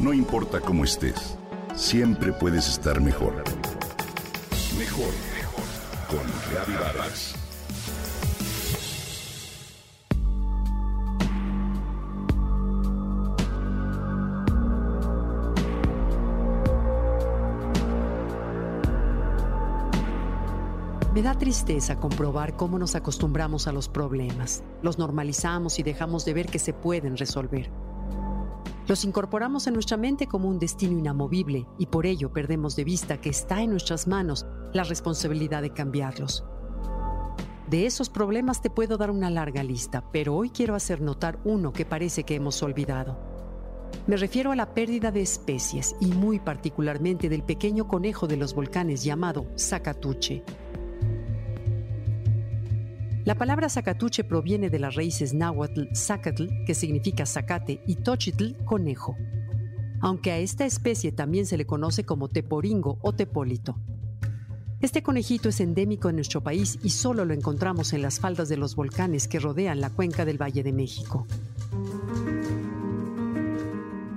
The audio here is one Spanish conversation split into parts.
No importa cómo estés, siempre puedes estar mejor. Mejor, mejor. Con Reavivadas. Me da tristeza comprobar cómo nos acostumbramos a los problemas, los normalizamos y dejamos de ver que se pueden resolver. Los incorporamos en nuestra mente como un destino inamovible y por ello perdemos de vista que está en nuestras manos la responsabilidad de cambiarlos. De esos problemas te puedo dar una larga lista, pero hoy quiero hacer notar uno que parece que hemos olvidado. Me refiero a la pérdida de especies y muy particularmente del pequeño conejo de los volcanes llamado Zacatuche. La palabra zacatuche proviene de las raíces náhuatl zacatl, que significa zacate, y tochitl, conejo. Aunque a esta especie también se le conoce como teporingo o tepólito. Este conejito es endémico en nuestro país y solo lo encontramos en las faldas de los volcanes que rodean la cuenca del Valle de México.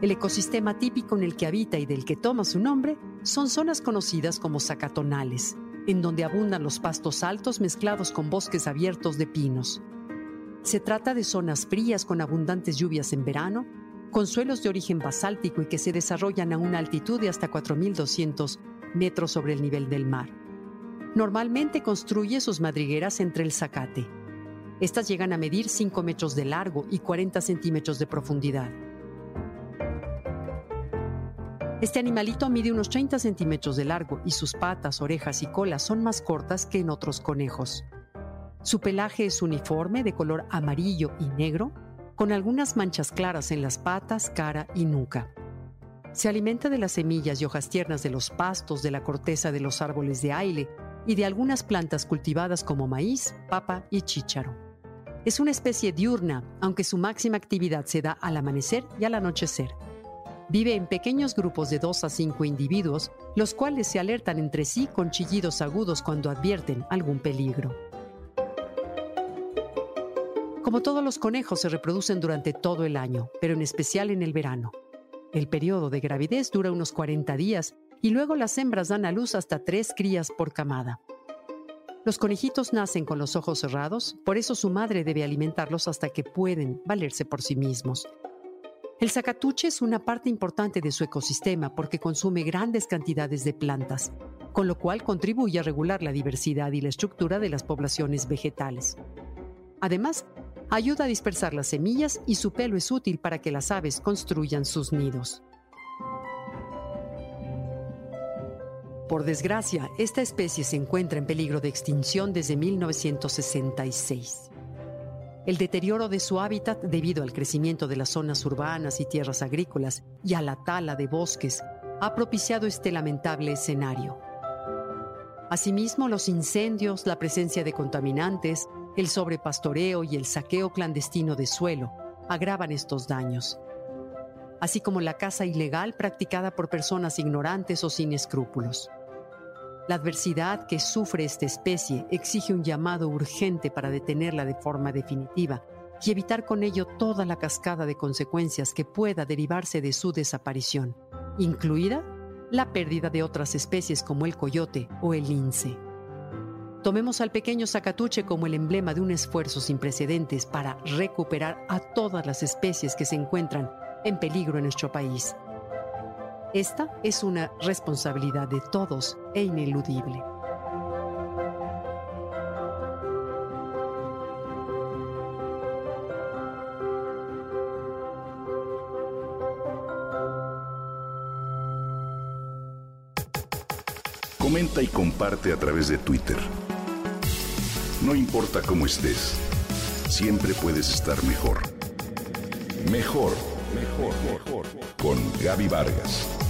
El ecosistema típico en el que habita y del que toma su nombre son zonas conocidas como zacatonales, en donde abundan los pastos altos mezclados con bosques abiertos de pinos. Se trata de zonas frías con abundantes lluvias en verano, con suelos de origen basáltico y que se desarrollan a una altitud de hasta 4.200 metros sobre el nivel del mar. Normalmente construye sus madrigueras entre el zacate. Estas llegan a medir 5 metros de largo y 40 centímetros de profundidad. Este animalito mide unos 30 centímetros de largo y sus patas, orejas y cola son más cortas que en otros conejos. Su pelaje es uniforme de color amarillo y negro, con algunas manchas claras en las patas, cara y nuca. Se alimenta de las semillas y hojas tiernas de los pastos, de la corteza de los árboles de aile y de algunas plantas cultivadas como maíz, papa y chícharo. Es una especie diurna, aunque su máxima actividad se da al amanecer y al anochecer. Vive en pequeños grupos de 2 a 5 individuos, los cuales se alertan entre sí con chillidos agudos cuando advierten algún peligro. Como todos los conejos se reproducen durante todo el año, pero en especial en el verano. El periodo de gravidez dura unos 40 días y luego las hembras dan a luz hasta tres crías por camada. Los conejitos nacen con los ojos cerrados, por eso su madre debe alimentarlos hasta que pueden valerse por sí mismos. El zacatuche es una parte importante de su ecosistema porque consume grandes cantidades de plantas, con lo cual contribuye a regular la diversidad y la estructura de las poblaciones vegetales. Además, ayuda a dispersar las semillas y su pelo es útil para que las aves construyan sus nidos. Por desgracia, esta especie se encuentra en peligro de extinción desde 1966. El deterioro de su hábitat debido al crecimiento de las zonas urbanas y tierras agrícolas y a la tala de bosques ha propiciado este lamentable escenario. Asimismo, los incendios, la presencia de contaminantes, el sobrepastoreo y el saqueo clandestino de suelo agravan estos daños, así como la caza ilegal practicada por personas ignorantes o sin escrúpulos. La adversidad que sufre esta especie exige un llamado urgente para detenerla de forma definitiva y evitar con ello toda la cascada de consecuencias que pueda derivarse de su desaparición, incluida la pérdida de otras especies como el coyote o el lince. Tomemos al pequeño zacatuche como el emblema de un esfuerzo sin precedentes para recuperar a todas las especies que se encuentran en peligro en nuestro país. Esta es una responsabilidad de todos e ineludible. Comenta y comparte a través de Twitter. No importa cómo estés, siempre puedes estar mejor. Mejor, mejor, mejor. Con Gaby Vargas.